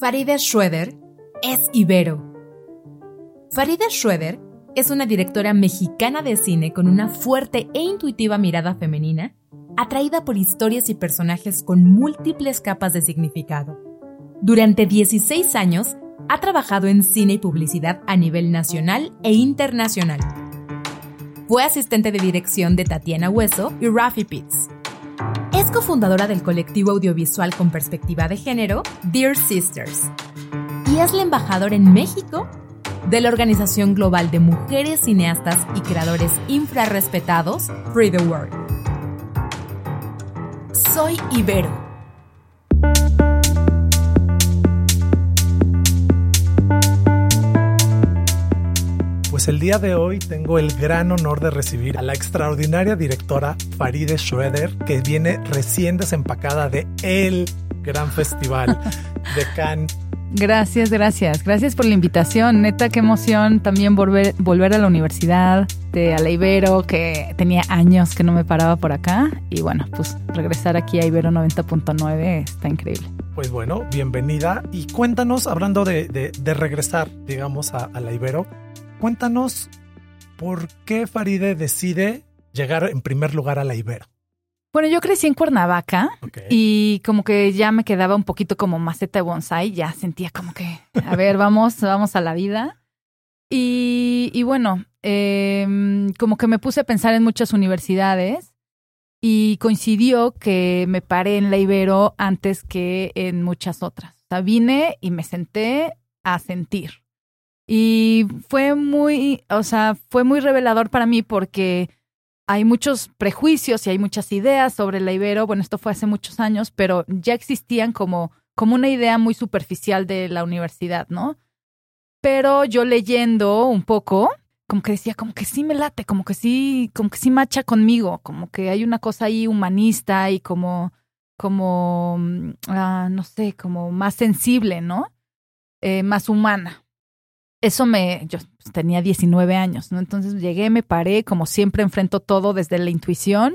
Faride Schroeder es Ibero. Faride Schroeder es una directora mexicana de cine con una fuerte e intuitiva mirada femenina, atraída por historias y personajes con múltiples capas de significado. Durante 16 años ha trabajado en cine y publicidad a nivel nacional e internacional. Fue asistente de dirección de Tatiana Hueso y Rafi Pitts es cofundadora del colectivo audiovisual con perspectiva de género Dear Sisters y es la embajadora en México de la Organización Global de Mujeres Cineastas y Creadores Infrarrespetados, Free the World. Soy Ibero Pues el día de hoy tengo el gran honor de recibir a la extraordinaria directora Faride Schroeder, que viene recién desempacada de el gran festival de Cannes. Gracias, gracias. Gracias por la invitación. Neta, qué emoción también volver, volver a la universidad, de a la Ibero, que tenía años que no me paraba por acá. Y bueno, pues regresar aquí a Ibero 90.9 está increíble. Pues bueno, bienvenida. Y cuéntanos, hablando de, regresar, digamos, a, a la Ibero, Cuéntanos por qué Faride decide llegar en primer lugar a la Ibero. Bueno, yo crecí en Cuernavaca y como que ya me quedaba un poquito como maceta de bonsai, ya sentía como que, a ver, vamos, vamos a la vida. Y, bueno, em, como que me puse a pensar en muchas universidades y coincidió que me paré en la Ibero antes que en muchas otras. O sea, vine y me senté a sentir. Y fue muy, o sea, fue muy revelador para mí porque hay muchos prejuicios y hay muchas ideas sobre la Ibero. Bueno, esto fue hace muchos años, pero ya existían como, como una idea muy superficial de la universidad, ¿no? Pero yo leyendo un poco, como que decía, como que sí me late, como que sí, como que sí macha conmigo, como que hay una cosa ahí humanista y como, como, mm, ah, no sé, como más sensible, ¿no? Eh, más humana eso me, yo tenía 19 años, ¿no? Entonces llegué, me paré, como siempre enfrento todo desde la intuición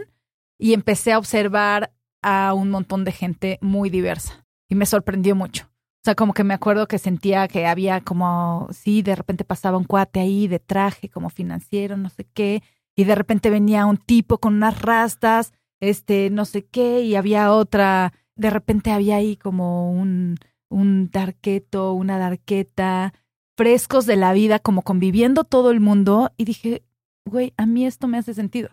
y empecé a observar a un montón de gente muy diversa y me sorprendió mucho. O sea, como que me acuerdo que sentía que había como, sí, de repente pasaba un cuate ahí de traje como financiero, no sé qué, y de repente venía un tipo con unas rastas, este, no sé qué, y había otra, de repente había ahí como un, un darqueto, una darqueta, frescos de la vida, como conviviendo todo el mundo, y dije, güey, a mí esto me hace sentido.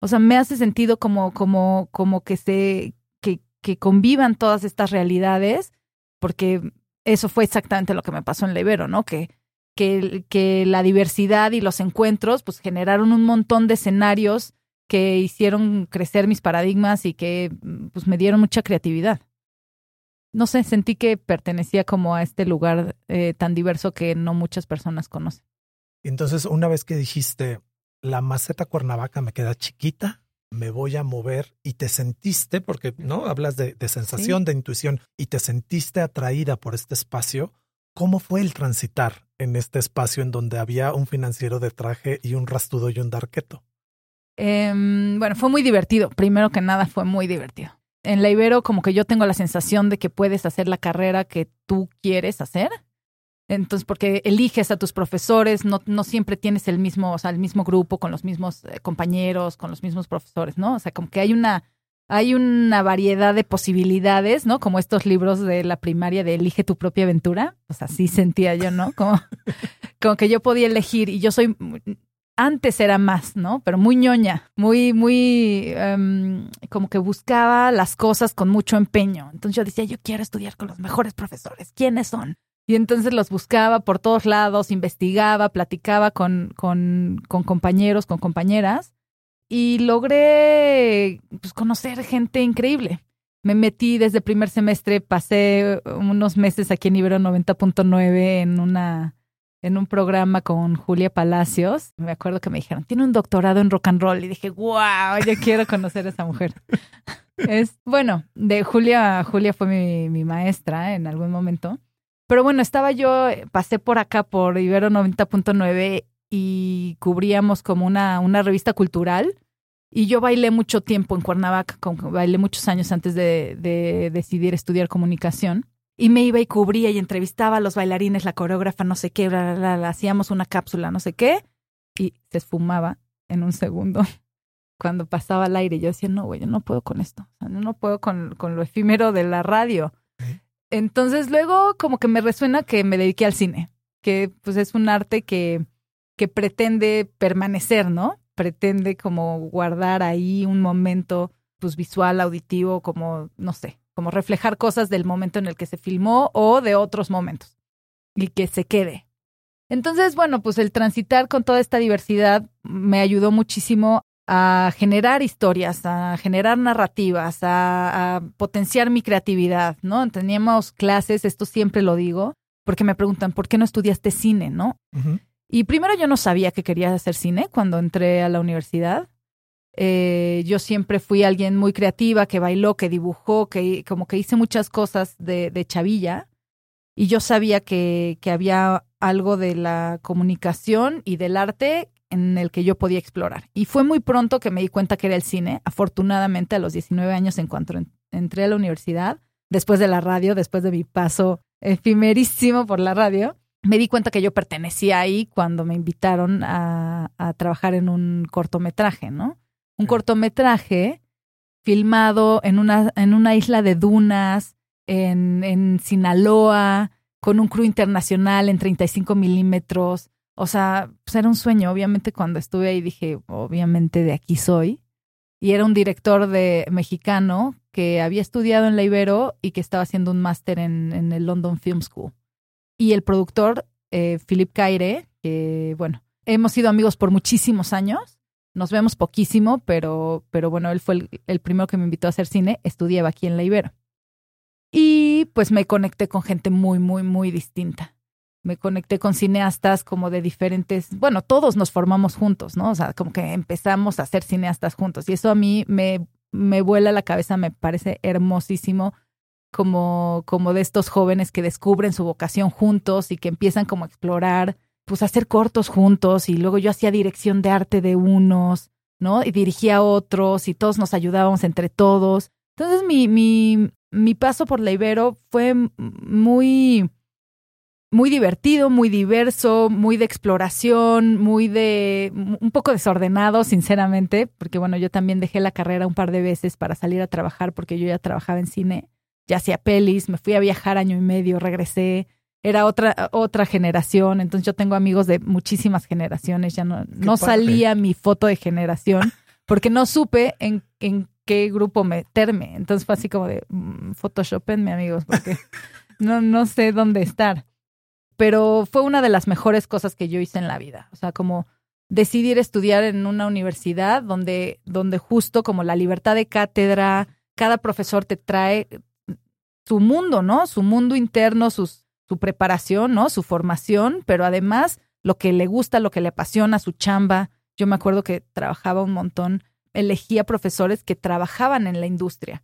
O sea, me hace sentido como, como, como que se, que, que convivan todas estas realidades, porque eso fue exactamente lo que me pasó en la Ibero, ¿no? Que, que, que la diversidad y los encuentros, pues generaron un montón de escenarios que hicieron crecer mis paradigmas y que pues me dieron mucha creatividad no sé, sentí que pertenecía como a este lugar eh, tan diverso que no muchas personas conocen. Entonces, una vez que dijiste, la maceta Cuernavaca me queda chiquita, me voy a mover y te sentiste, porque no hablas de, sensación, de intuición, y te sentiste atraída por este espacio, ¿cómo fue el transitar en este espacio en donde había un financiero de traje y un rastudo y un darqueto? Em, bueno, fue muy divertido. Primero que nada, fue muy divertido en la Ibero como que yo tengo la sensación de que puedes hacer la carrera que tú quieres hacer. Entonces, porque eliges a tus profesores, no, no siempre tienes el mismo, o sea, el mismo grupo con los mismos eh, compañeros, con los mismos profesores, ¿no? O sea, como que hay una, hay una variedad de posibilidades, ¿no? Como estos libros de la primaria de Elige tu propia aventura. O sea, así sentía yo, ¿no? Como, como que yo podía elegir y yo soy, antes era más, ¿no? Pero muy ñoña, muy, muy, em, como que buscaba las cosas con mucho empeño. Entonces yo decía, yo quiero estudiar con los mejores profesores. ¿Quiénes son? Y entonces los buscaba por todos lados, investigaba, platicaba con, con, con compañeros, con compañeras y logré pues, conocer gente increíble. Me metí desde primer semestre, pasé unos meses aquí en Ibero 90.9 en una en un programa con Julia Palacios. Me acuerdo que me dijeron, tiene un doctorado en rock and roll. Y dije, wow, yo quiero conocer a esa mujer. es, bueno, de Julia, Julia fue mi, maestra en algún momento. Pero bueno, estaba yo, pasé por acá por Ibero 90.9 y cubríamos como una, una revista cultural. Y yo bailé mucho tiempo en Cuernavaca, bailé muchos años antes de decidir estudiar comunicación. Y me iba y cubría y entrevistaba a los bailarines, la coreógrafa, no sé qué, hacíamos una cápsula, no sé qué, y se esfumaba en un segundo cuando pasaba al aire. Yo decía, no, güey, yo no puedo con esto, o sea, no puedo con, con lo efímero de la radio. Entonces luego como que me resuena que me dediqué al cine, que pues es un arte que, que pretende permanecer, ¿no? Pretende como guardar ahí un momento pues visual, auditivo, como, no sé, como reflejar cosas del momento en el que se filmó o de otros momentos y que se quede. Entonces, bueno, pues el transitar con toda esta diversidad me ayudó muchísimo a generar historias, a generar narrativas, a, potenciar mi creatividad, ¿no? Teníamos clases, esto siempre lo digo, porque me preguntan, ¿por qué no estudiaste cine, no? Y primero yo no sabía que quería hacer cine cuando entré a la universidad. Eh, yo siempre fui alguien muy creativa, que bailó, que dibujó, que como que hice muchas cosas de, chavilla. Y yo sabía que, que había algo de la comunicación y del arte en el que yo podía explorar. Y fue muy pronto que me di cuenta que era el cine, afortunadamente a los 19 años en cuanto entré a la universidad, después de la radio, después de mi paso efímerísimo por la radio, me di cuenta que yo pertenecía ahí cuando me invitaron a, trabajar en un cortometraje, ¿no? Un cortometraje filmado en una, en una isla de dunas, en, en Sinaloa, con un crew internacional en 35 milímetros, o sea, pues era un sueño. Obviamente cuando estuve ahí dije, obviamente de aquí soy. Y era un director de mexicano que había estudiado en la Ibero y que estaba haciendo un máster en, en, el London Film School. Y el productor, eh, Philip Caire, que bueno, hemos sido amigos por muchísimos años. Nos vemos poquísimo, pero, pero bueno, él fue el, primero que me invitó a hacer cine. Estudiaba aquí en la Ibero. Y pues me conecté con gente muy, muy, muy distinta me conecté con cineastas como de diferentes, bueno, todos nos formamos juntos, ¿no? O sea, como que empezamos a ser cineastas juntos. Y eso a mí me, me vuela la cabeza, me parece hermosísimo como, como de estos jóvenes que descubren su vocación juntos y que empiezan como a explorar, pues hacer cortos juntos y luego yo hacía dirección de arte de unos, ¿no? Y dirigía a otros y todos nos ayudábamos entre todos. Entonces mi, mi, mi paso por la Ibero fue muy muy divertido, muy diverso, muy de exploración, muy de un poco desordenado, sinceramente, porque bueno, yo también dejé la carrera un par de veces para salir a trabajar porque yo ya trabajaba en cine, ya hacía pelis, me fui a viajar año y medio, regresé, era otra otra generación, entonces yo tengo amigos de muchísimas generaciones, ya no no salía mi foto de generación porque no supe en, en qué grupo meterme, entonces fue así como de mm, photoshopenme amigos porque no no sé dónde estar pero fue una de las mejores cosas que yo hice en la vida. O sea, como decidir estudiar en una universidad donde, donde justo como la libertad de cátedra, cada profesor te trae su mundo, ¿no? Su mundo interno, sus, su preparación, ¿no? Su formación, pero además lo que le gusta, lo que le apasiona, su chamba. Yo me acuerdo que trabajaba un montón, elegía profesores que trabajaban en la industria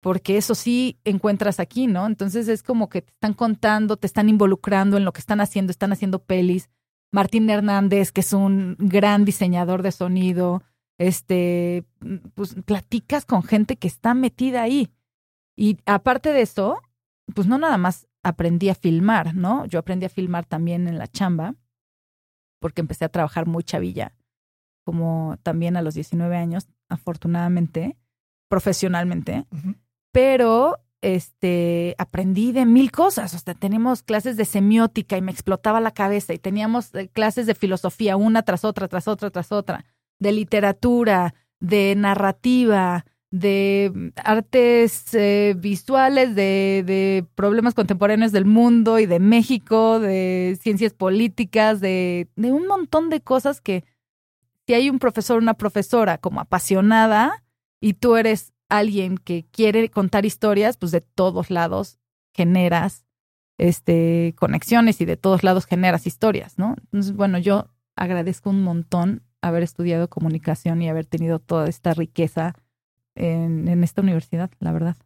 porque eso sí encuentras aquí, ¿no? Entonces es como que te están contando, te están involucrando en lo que están haciendo, están haciendo pelis. Martín Hernández, que es un gran diseñador de sonido, este, pues platicas con gente que está metida ahí. Y aparte de eso, pues no nada más aprendí a filmar, ¿no? Yo aprendí a filmar también en la chamba, porque empecé a trabajar muy chavilla, como también a los 19 años, afortunadamente, profesionalmente pero este, aprendí de mil cosas. O sea, tenemos clases de semiótica y me explotaba la cabeza y teníamos eh, clases de filosofía una tras otra, tras otra, tras otra, de literatura, de narrativa, de mm, artes eh, visuales, de, de, problemas contemporáneos del mundo y de México, de ciencias políticas, de, de un montón de cosas que si hay un profesor, una profesora como apasionada y tú eres alguien que quiere contar historias, pues de todos lados generas este, conexiones y de todos lados generas historias, ¿no? Entonces, bueno, yo agradezco un montón haber estudiado comunicación y haber tenido toda esta riqueza en, esta universidad, la verdad.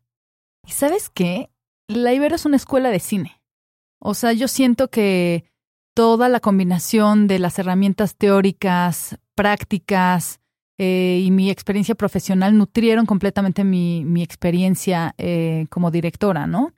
¿Y sabes qué? La Ibero es una escuela de cine. O sea, yo siento que toda la combinación de las herramientas teóricas, prácticas, eh, y mi experiencia profesional nutrieron completamente mi, mi experiencia eh, como directora, ¿no?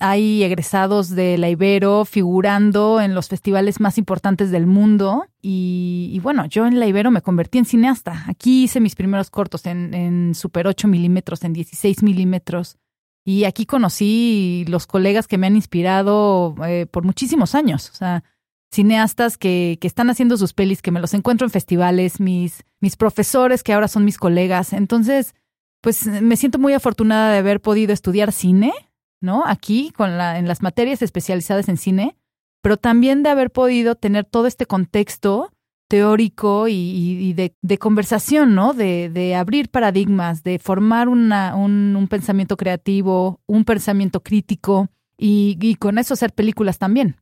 Hay egresados de la Ibero figurando en los festivales más importantes del mundo. Y, bueno, yo en la Ibero me convertí en cineasta. Aquí hice mis primeros cortos en, en Super 8 milímetros, en 16 milímetros. Y aquí conocí los colegas que me han inspirado eh, por muchísimos años. O sea, cineastas que, que, están haciendo sus pelis, que me los encuentro en festivales, mis, mis profesores que ahora son mis colegas. Entonces, pues me siento muy afortunada de haber podido estudiar cine, ¿no? Aquí, con la, en las materias especializadas en cine, pero también de haber podido tener todo este contexto teórico y, de, de, conversación, ¿no? De, de, abrir paradigmas, de formar una, un, un, pensamiento creativo, un pensamiento crítico y, y con eso hacer películas también.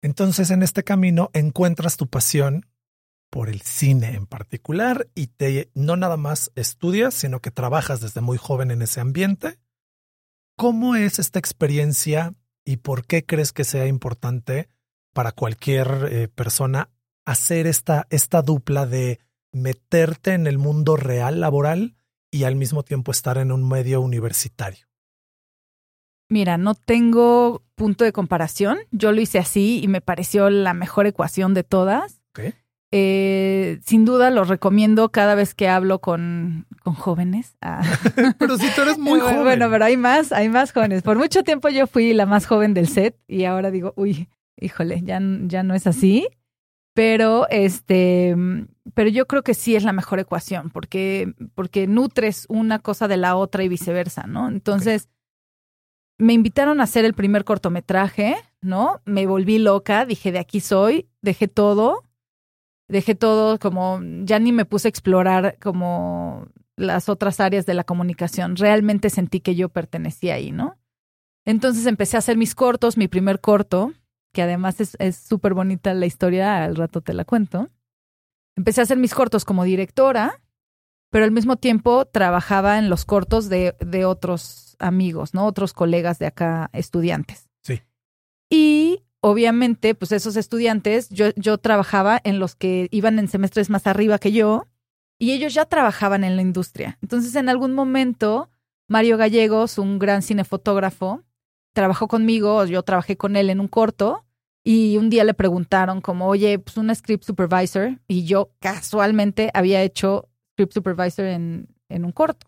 Entonces, en este camino encuentras tu pasión por el cine en particular y te no nada más estudias, sino que trabajas desde muy joven en ese ambiente. ¿Cómo es esta experiencia y por qué crees que sea importante para cualquier eh, persona hacer esta, esta dupla de meterte en el mundo real laboral y al mismo tiempo estar en un medio universitario? Mira, no tengo punto de comparación. Yo lo hice así y me pareció la mejor ecuación de todas. Eh, sin duda lo recomiendo cada vez que hablo con, con jóvenes. Ah. pero si tú eres muy joven. Bueno, pero hay más, hay más jóvenes. Por mucho tiempo yo fui la más joven del set y ahora digo, uy, híjole, ya, ya no es así. Pero este, pero yo creo que sí es la mejor ecuación, porque, porque nutres una cosa de la otra y viceversa, ¿no? Entonces, me invitaron a hacer el primer cortometraje, ¿no? Me volví loca, dije, de aquí soy, dejé todo, dejé todo como, ya ni me puse a explorar como las otras áreas de la comunicación. Realmente sentí que yo pertenecía ahí, ¿no? Entonces empecé a hacer mis cortos, mi primer corto, que además es súper bonita la historia, al rato te la cuento. Empecé a hacer mis cortos como directora, pero al mismo tiempo trabajaba en los cortos de, de otros amigos, ¿no? Otros colegas de acá, estudiantes. Sí. Y obviamente, pues esos estudiantes, yo, yo trabajaba en los que iban en semestres más arriba que yo, y ellos ya trabajaban en la industria. Entonces, en algún momento, Mario Gallegos, un gran cinefotógrafo, trabajó conmigo, yo trabajé con él en un corto, y un día le preguntaron como, oye, pues un script supervisor, y yo casualmente había hecho script supervisor en, en un corto.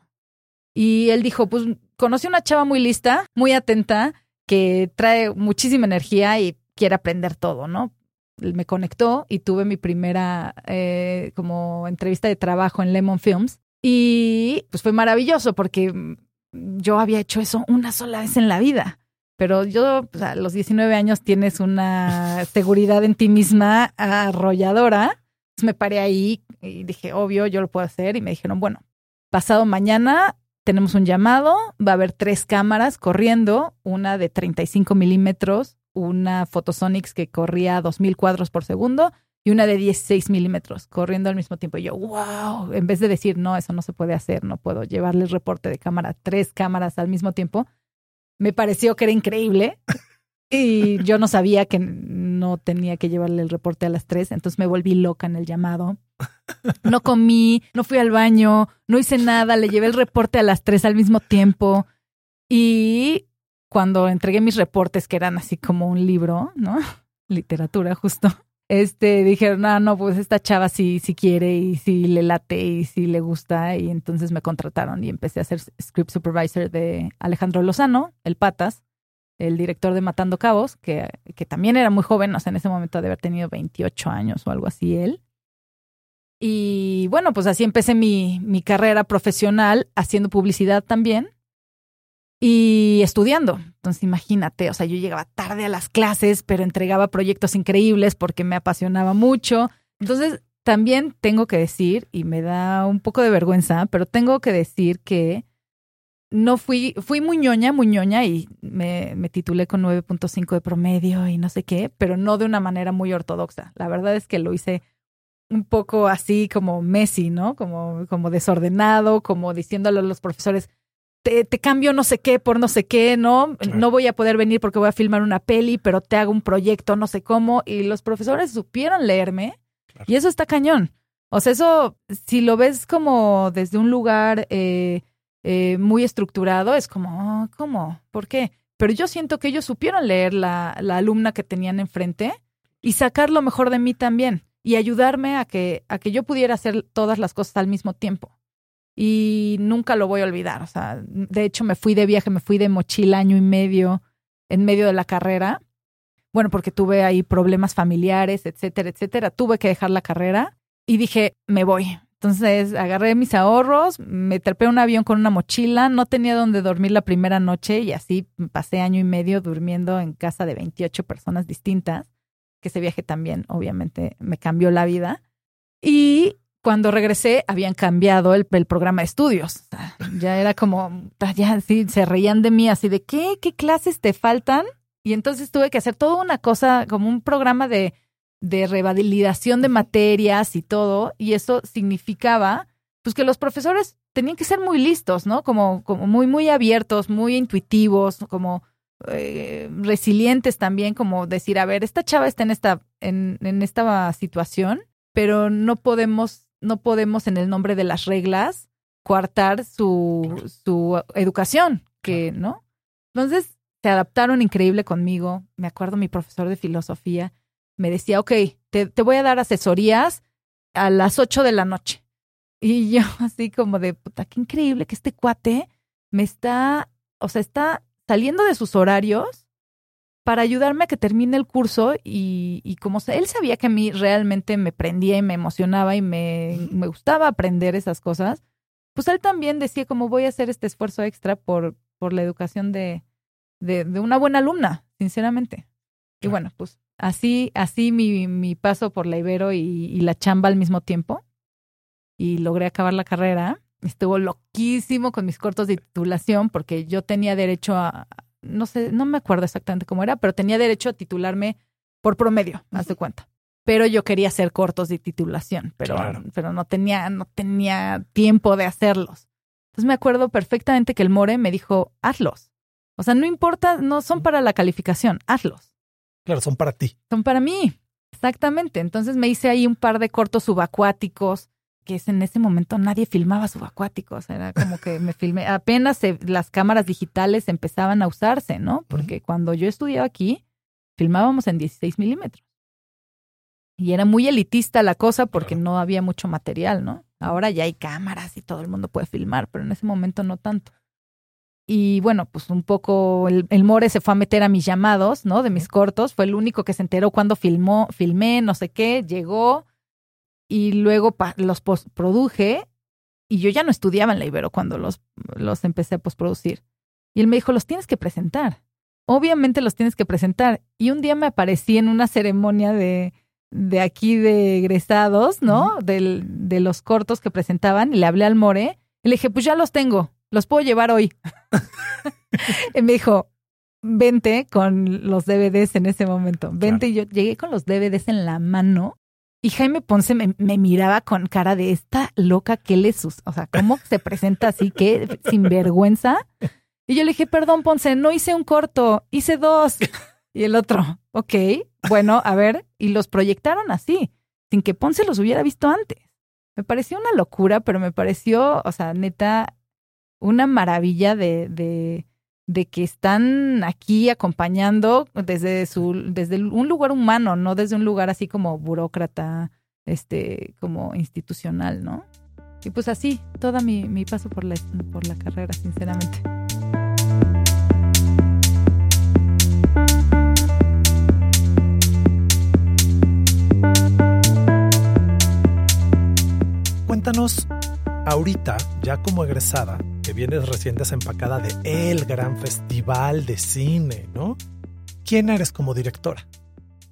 Y él dijo, pues conocí una chava muy lista, muy atenta, que trae muchísima energía y quiere aprender todo, ¿no? Me conectó y tuve mi primera eh, como entrevista de trabajo en Lemon Films y pues fue maravilloso porque yo había hecho eso una sola vez en la vida. Pero yo, pues, a los 19 años tienes una seguridad en ti misma arrolladora. me paré ahí y dije, obvio, yo lo puedo hacer. Y me dijeron, bueno, pasado mañana tenemos un llamado, va a haber tres cámaras corriendo, una de 35 milímetros, una Photosonics que corría a 2000 cuadros por segundo y una de 16 milímetros corriendo al mismo tiempo. Y yo, wow, en vez de decir, no, eso no se puede hacer, no puedo llevarles reporte de cámara, tres cámaras al mismo tiempo, me pareció que era increíble. Y yo no sabía que no tenía que llevarle el reporte a las tres, entonces me volví loca en el llamado. No comí, no fui al baño, no hice nada, le llevé el reporte a las tres al mismo tiempo. Y cuando entregué mis reportes, que eran así como un libro, ¿no? Literatura, justo. Este, dijeron, no, no, pues esta chava sí, sí quiere y sí le late y sí le gusta. Y entonces me contrataron y empecé a ser script supervisor de Alejandro Lozano, el Patas el director de Matando Cabos, que, que también era muy joven, o sea, en ese momento de haber tenido 28 años o algo así él. Y bueno, pues así empecé mi, mi carrera profesional haciendo publicidad también y estudiando. Entonces imagínate, o sea, yo llegaba tarde a las clases, pero entregaba proyectos increíbles porque me apasionaba mucho. Entonces también tengo que decir, y me da un poco de vergüenza, pero tengo que decir que no fui, fui muy ñoña, muy ñoña y me, me titulé con 9.5 de promedio y no sé qué, pero no de una manera muy ortodoxa. La verdad es que lo hice un poco así como Messi, ¿no? Como, como desordenado, como diciéndole a los profesores, te, te, cambio no sé qué por no sé qué, ¿no? No voy a poder venir porque voy a filmar una peli, pero te hago un proyecto, no sé cómo. Y los profesores supieron leerme y eso está cañón. O sea, eso, si lo ves como desde un lugar... Eh, eh, muy estructurado, es como, oh, ¿cómo? ¿Por qué? pero yo siento que ellos supieron leer la, la alumna que tenían enfrente y sacar lo mejor de mí también y ayudarme a que, a que yo pudiera hacer todas las cosas al mismo tiempo. Y nunca lo voy a olvidar. O sea, de hecho me fui de viaje, me fui de mochila año y medio en medio de la carrera. Bueno, porque tuve ahí problemas familiares, etcétera, etcétera. Tuve que dejar la carrera y dije, me voy. Entonces agarré mis ahorros, me trepé un avión con una mochila, no tenía donde dormir la primera noche y así pasé año y medio durmiendo en casa de 28 personas distintas, que ese viaje también obviamente me cambió la vida. Y cuando regresé habían cambiado el, programa de estudios. ya era como, ya así se reían de mí, así de, ¿qué? ¿Qué clases te faltan? Y entonces tuve que hacer toda una cosa, como un programa de de revalidación de materias y todo, y eso significaba pues que los profesores tenían que ser muy listos, ¿no? Como, como muy, muy abiertos, muy intuitivos, como eh, resilientes también, como decir, a ver, esta chava está en esta, en, en esta situación, pero no podemos, no podemos en el nombre de las reglas coartar su, su educación, que, ¿no? Entonces se adaptaron increíble conmigo. Me acuerdo mi profesor de filosofía me decía, ok, te, te voy a dar asesorías a las ocho de la noche. Y yo así como de, puta, qué increíble que este cuate me está, o sea, está saliendo de sus horarios para ayudarme a que termine el curso y, y como él sabía que a mí realmente me prendía y me emocionaba y me, me gustaba aprender esas cosas, pues él también decía como voy a hacer este esfuerzo extra por, por la educación de, de, de una buena alumna, sinceramente. Y bueno, pues Así, así mi, mi paso por la Ibero y, la chamba al mismo tiempo. Y logré acabar la carrera. Estuvo loquísimo con mis cortos de titulación porque yo tenía derecho a, no sé, no me acuerdo exactamente cómo era, pero tenía derecho a titularme por promedio, haz de cuenta. Pero yo quería hacer cortos de titulación, pero, pero no tenía, no tenía tiempo de hacerlos. Entonces me acuerdo perfectamente que el More me dijo, hazlos. O sea, no importa, no son para la calificación, hazlos. Claro, son para ti. Son para mí, exactamente. Entonces me hice ahí un par de cortos subacuáticos, que en ese momento nadie filmaba subacuáticos. Era como que me filmé, apenas las cámaras digitales empezaban a usarse, ¿no? Porque cuando yo estudiaba aquí, filmábamos en 16 milímetros. Y era muy elitista la cosa porque no había mucho material, ¿no? Ahora ya hay cámaras y todo el mundo puede filmar, pero en ese momento no tanto. Y bueno, pues un poco el, More se fue a meter a mis llamados, ¿no? De mis cortos. Fue el único que se enteró cuando filmó, filmé, no sé qué, llegó y luego los produje y yo ya no estudiaba en la Ibero cuando los, los empecé a postproducir. Y él me dijo, los tienes que presentar. Obviamente los tienes que presentar. Y un día me aparecí en una ceremonia de, de aquí de egresados, ¿no? Del, de los cortos que presentaban y le hablé al More y le dije, pues ya los tengo los puedo llevar hoy. y me dijo, vente con los DVDs en ese momento. Vente y yo llegué con los DVDs en la mano y Jaime Ponce me, miraba con cara de esta loca que le sus, o sea, ¿cómo se presenta así que sin vergüenza? Y yo le dije, perdón Ponce, no hice un corto, hice dos. Y el otro, ok, bueno, a ver, y los proyectaron así, sin que Ponce los hubiera visto antes. Me pareció una locura, pero me pareció, o sea, neta, una maravilla de, de, de que están aquí acompañando desde su, desde un lugar humano, no desde un lugar así como burócrata, este, como institucional, ¿no? Y pues así, todo mi, mi paso por la, por la carrera, sinceramente. Cuéntanos ahorita, ya como egresada, que vienes recién desempacada de el gran festival de cine, ¿no? ¿Quién eres como directora?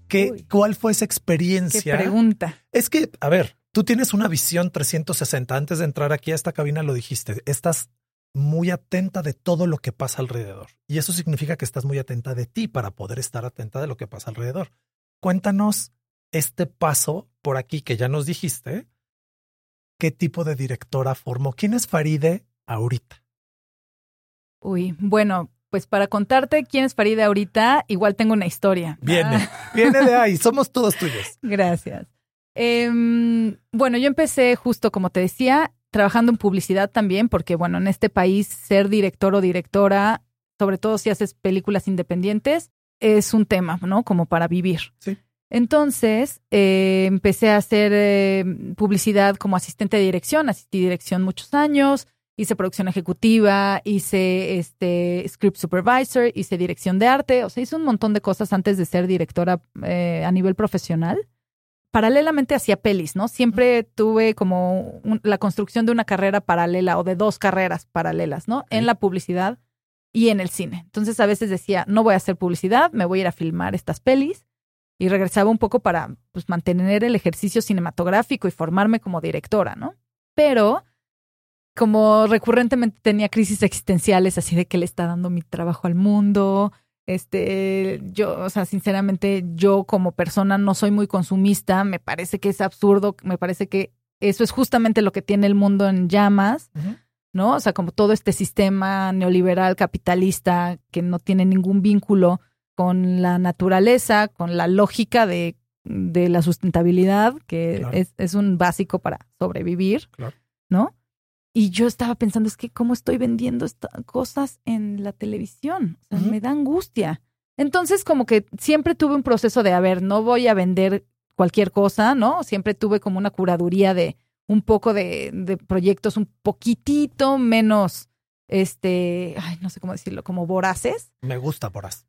¿Qué, ¿Cuál fue esa experiencia? Qué pregunta. Es que, a ver, tú tienes una visión 360. Antes de entrar aquí a esta cabina lo dijiste. Estás muy atenta de todo lo que pasa alrededor. Y eso significa que estás muy atenta de ti para poder estar atenta de lo que pasa alrededor. Cuéntanos este paso por aquí que ya nos dijiste, qué tipo de directora formó. ¿Quién es Faride ahorita? Uy, bueno, pues para contarte quién es Faride ahorita, igual tengo una historia. Viene, ah. viene de ahí, somos todos tuyos. Gracias. Em, bueno, yo empecé justo como te decía, trabajando en publicidad también, porque bueno, en este país ser director o directora sobre todo si haces películas independientes, es un tema, ¿no? Como para vivir. Sí. Entonces, eh, empecé a hacer eh, publicidad como asistente de dirección, asistí dirección muchos años, hice producción ejecutiva, hice este script supervisor, hice dirección de arte, o sea, hice un montón de cosas antes de ser directora eh, a nivel profesional. Paralelamente hacía pelis, ¿no? Siempre tuve como la construcción de una carrera paralela o de dos carreras paralelas, ¿no? En la publicidad y en el cine. Entonces a veces decía, no voy a hacer publicidad, me voy a ir a filmar estas pelis y regresaba un poco para pues, mantener el ejercicio cinematográfico y formarme como directora, ¿no? Pero como recurrentemente tenía crisis existenciales, así de que le está dando mi trabajo al mundo. Este, yo, o sea, sinceramente, yo como persona no soy muy consumista, me parece que es absurdo, me parece que eso es justamente lo que tiene el mundo en llamas, ¿no? O sea, como todo este sistema neoliberal capitalista que no tiene ningún vínculo con la naturaleza, con la lógica de, de la sustentabilidad, que es, es, un básico para sobrevivir, ¿no? Y yo estaba pensando, es que cómo estoy vendiendo estas cosas en la televisión. O sea, me da angustia. Entonces, como que siempre tuve un proceso de, a ver, no voy a vender cualquier cosa, ¿no? Siempre tuve como una curaduría de un poco de, de proyectos un poquitito menos, este, ay, no sé cómo decirlo, como voraces. Me gusta voraz.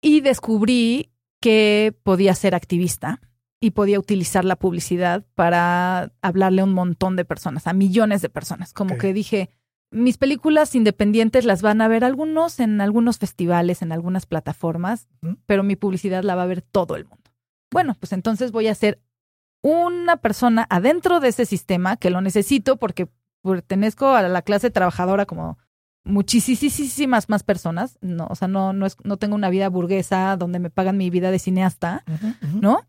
Y descubrí que podía ser activista y podía utilizar la publicidad para hablarle a un montón de personas, a millones de personas. Como que dije, mis películas independientes las van a ver algunos en algunos festivales, en algunas plataformas, pero mi publicidad la va a ver todo el mundo. Bueno, pues entonces voy a ser una persona adentro de ese sistema que lo necesito porque pertenezco a la clase trabajadora como muchísimas más personas, no, o sea, no, no, es, no tengo una vida burguesa donde me pagan mi vida de cineasta, ¿no?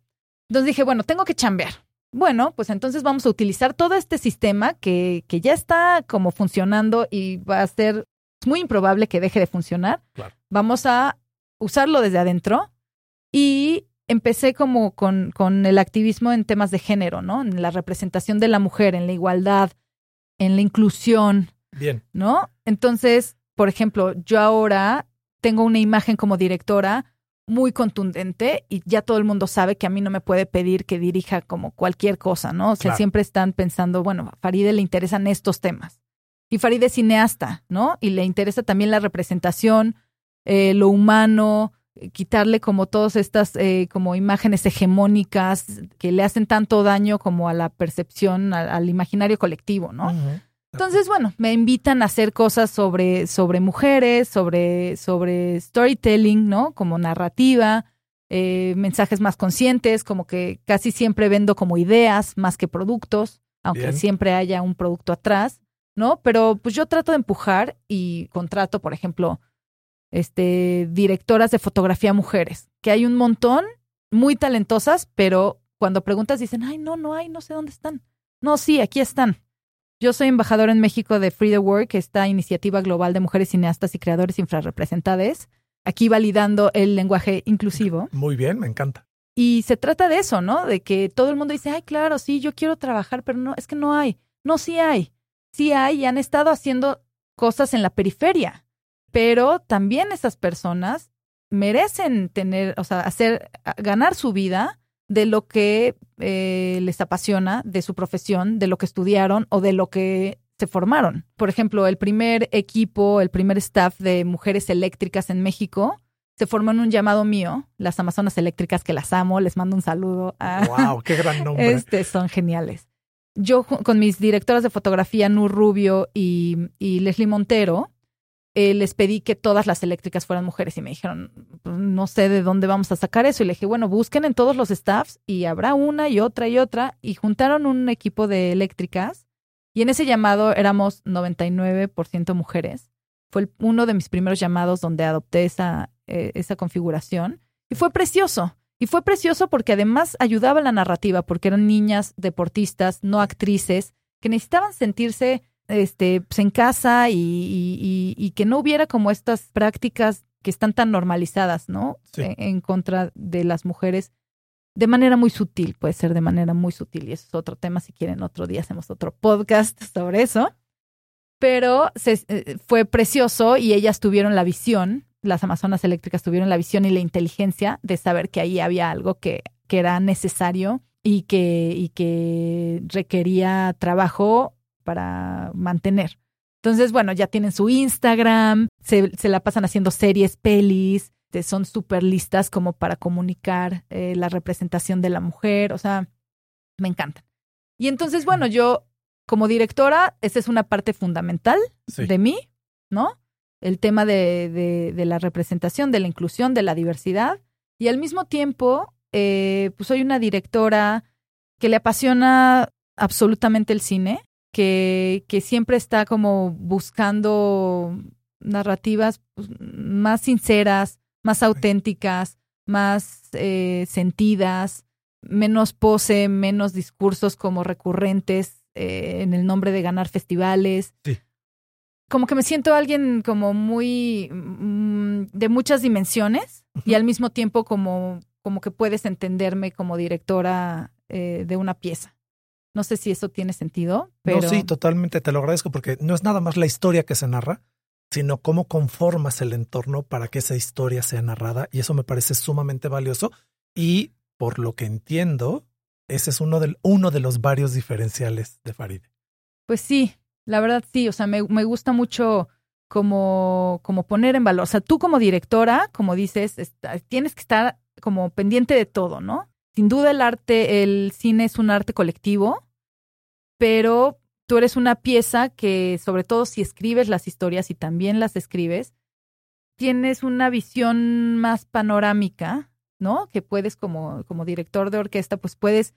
Entonces dije, bueno, tengo que chambear. Bueno, pues entonces vamos a utilizar todo este sistema que, que ya está como funcionando y va a ser muy improbable que deje de funcionar. Vamos a usarlo desde adentro y empecé como con, con el activismo en temas de género, ¿no? En la representación de la mujer, en la igualdad, en la inclusión. Bien. ¿No? Entonces, por ejemplo, yo ahora tengo una imagen como directora muy contundente y ya todo el mundo sabe que a mí no me puede pedir que dirija como cualquier cosa, ¿no? O sea, siempre están pensando, bueno, a Faride le interesan estos temas. Y Faride es cineasta, ¿no? Y le interesa también la representación, eh, lo humano, quitarle como todas estas eh, como imágenes hegemónicas que le hacen tanto daño como a la percepción, al, imaginario colectivo, ¿no? Entonces, bueno, me invitan a hacer cosas sobre, sobre mujeres, sobre, sobre storytelling, ¿no? Como narrativa, eh, mensajes más conscientes, como que casi siempre vendo como ideas más que productos, aunque siempre haya un producto atrás, ¿no? Pero pues yo trato de empujar y contrato, por ejemplo, este, directoras de fotografía mujeres, que hay un montón, muy talentosas, pero cuando preguntas dicen, ay, no, no hay, no sé dónde están. No, sí, aquí están. Yo soy embajador en México de Free the Work, esta iniciativa global de mujeres cineastas y creadores infrarrepresentadas, aquí validando el lenguaje inclusivo. Muy bien, me encanta. Y se trata de eso, ¿no? De que todo el mundo dice, ay, claro, sí, yo quiero trabajar, pero no, es que no hay. No, sí hay. Sí hay y han estado haciendo cosas en la periferia. Pero también esas personas merecen tener, o sea, hacer, ganar su vida de lo que eh, les apasiona, de su profesión, de lo que estudiaron o de lo que se formaron. Por ejemplo, el primer equipo, el primer staff de mujeres eléctricas en México se formó en un llamado mío, las Amazonas Eléctricas, que las amo, les mando un saludo. A, ¡Wow! ¡Qué gran nombre! Este, son geniales. Yo con mis directoras de fotografía, Nur Rubio y, y Leslie Montero, eh, les pedí que todas las eléctricas fueran mujeres y me dijeron, pues, no sé de dónde vamos a sacar eso. Y le dije, bueno, busquen en todos los staffs y habrá una y otra y otra. Y juntaron un equipo de eléctricas y en ese llamado éramos 99% mujeres. Fue uno de mis primeros llamados donde adopté esa, eh, esa configuración y fue precioso. Y fue precioso porque además ayudaba la narrativa, porque eran niñas deportistas, no actrices, que necesitaban sentirse este, pues en casa y, que no hubiera como estas prácticas que están tan normalizadas, ¿no? E, en, contra de las mujeres de manera muy sutil, puede ser de manera muy sutil y eso es otro tema, si quieren otro día hacemos otro podcast sobre eso. Pero se, fue precioso y ellas tuvieron la visión, las Amazonas eléctricas tuvieron la visión y la inteligencia de saber que ahí había algo que, que era necesario y que, y que requería trabajo para mantener. Entonces, bueno, ya tienen su Instagram, se, se la pasan haciendo series, pelis, son súper listas como para comunicar eh, la representación de la mujer, o sea, me encantan. Y entonces, bueno, yo como directora, esa es una parte fundamental de mí, ¿no? El tema de, de, de, la representación, de la inclusión, de la diversidad. Y al mismo tiempo, eh, pues soy una directora que le apasiona absolutamente el cine, que, que siempre está como buscando narrativas pues, más sinceras, más auténticas, más eh, sentidas, menos pose, menos discursos como recurrentes eh, en el nombre de ganar festivales. Sí. Como que me siento alguien como muy mm, de muchas dimensiones y al mismo tiempo como, como que puedes entenderme como directora eh, de una pieza. No sé si eso tiene sentido, pero... No, sí, totalmente, te lo agradezco porque no es nada más la historia que se narra, sino cómo conformas el entorno para que esa historia sea narrada y eso me parece sumamente valioso y por lo que entiendo, ese es uno, del, uno de los varios diferenciales de Faride. Pues sí, la verdad sí, o sea, me, me gusta mucho como, como poner en valor, o sea, tú como directora, como dices, tienes que estar como pendiente de todo, ¿no? Sin duda el arte, el cine es un arte colectivo, pero tú eres una pieza que, sobre todo si escribes las historias y también las escribes, tienes una visión más panorámica, ¿no? Que puedes como, como director de orquesta, pues puedes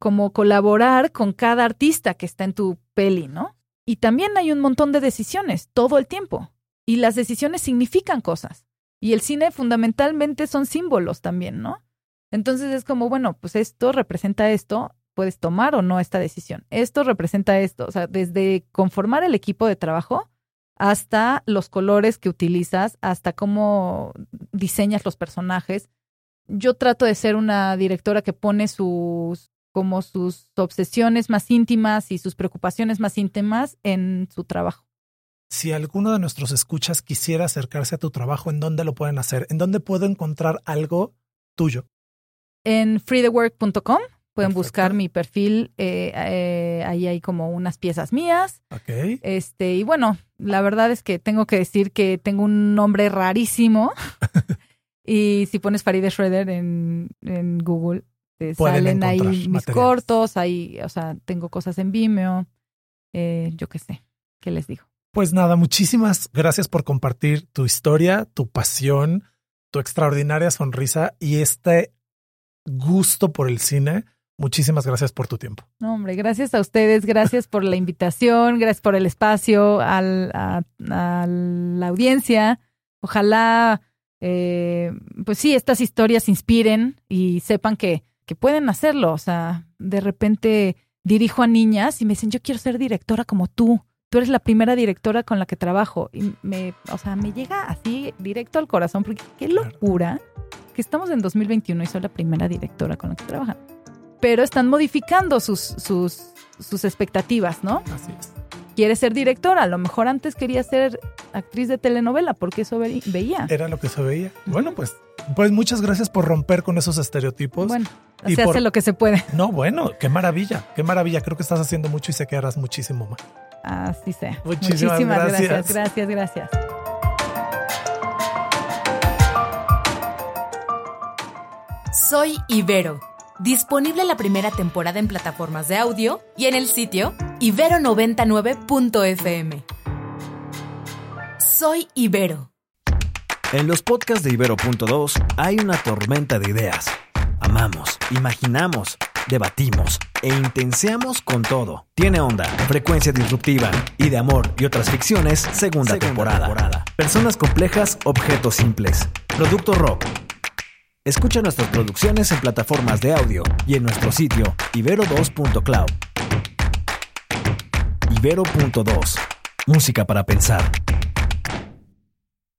como colaborar con cada artista que está en tu peli, ¿no? Y también hay un montón de decisiones todo el tiempo. Y las decisiones significan cosas. Y el cine fundamentalmente son símbolos también, ¿no? Entonces es como, bueno, pues esto representa esto, puedes tomar o no esta decisión. Esto representa esto, o sea, desde conformar el equipo de trabajo hasta los colores que utilizas, hasta cómo diseñas los personajes. Yo trato de ser una directora que pone sus como sus obsesiones más íntimas y sus preocupaciones más íntimas en su trabajo. Si alguno de nuestros escuchas quisiera acercarse a tu trabajo, ¿en dónde lo pueden hacer? ¿En dónde puedo encontrar algo tuyo? En freethework.com Pueden buscar mi perfil, eh, eh, ahí hay como unas piezas mías. Ok. Este, y bueno, la verdad es que tengo que decir que tengo un nombre rarísimo. y si pones Faride Schroeder en, en Google, te salen ahí mis cortos, ahí, o sea, tengo cosas en Vimeo, eh, yo qué sé, ¿qué les digo? Pues nada, muchísimas gracias por compartir tu historia, tu pasión, tu extraordinaria sonrisa y este gusto por el cine Muchísimas gracias por tu tiempo. No, hombre, gracias a ustedes, gracias por la invitación, gracias por el espacio, al, a, la audiencia. Ojalá, eh, pues sí, estas historias inspiren y sepan que, que pueden hacerlo. O sea, de repente dirijo a niñas y me dicen, yo quiero ser directora como tú. Tú eres la primera directora con la que trabajo. Y me, o sea, me llega así directo al corazón, porque qué locura que estamos en 2021 y soy la primera directora con la que trabajan pero están modificando sus, sus, sus expectativas, ¿no? Así es. Quiere ser directora, a lo mejor antes quería ser actriz de telenovela, porque eso veía. Era lo que se veía. Bueno, pues, pues muchas gracias por romper con esos estereotipos. Bueno, se hace lo que se puede. No, bueno, qué maravilla, qué maravilla. Creo que estás haciendo mucho y sé que harás muchísimo más. Así sea. Muchísimas, gracias. Gracias, gracias. Soy Ibero Disponible la primera temporada en plataformas de audio y en el sitio ibero99.fm. Soy Ibero. En los podcasts de Ibero.2 hay una tormenta de ideas. Amamos, imaginamos, debatimos e intenseamos con todo. Tiene onda, frecuencia disruptiva y de amor y otras ficciones, segunda, temporada. temporada. Personas complejas, objetos simples. Producto rock Escucha nuestras producciones en plataformas de audio y en nuestro sitio ibero2.cloud. Ibero.2. Música para pensar.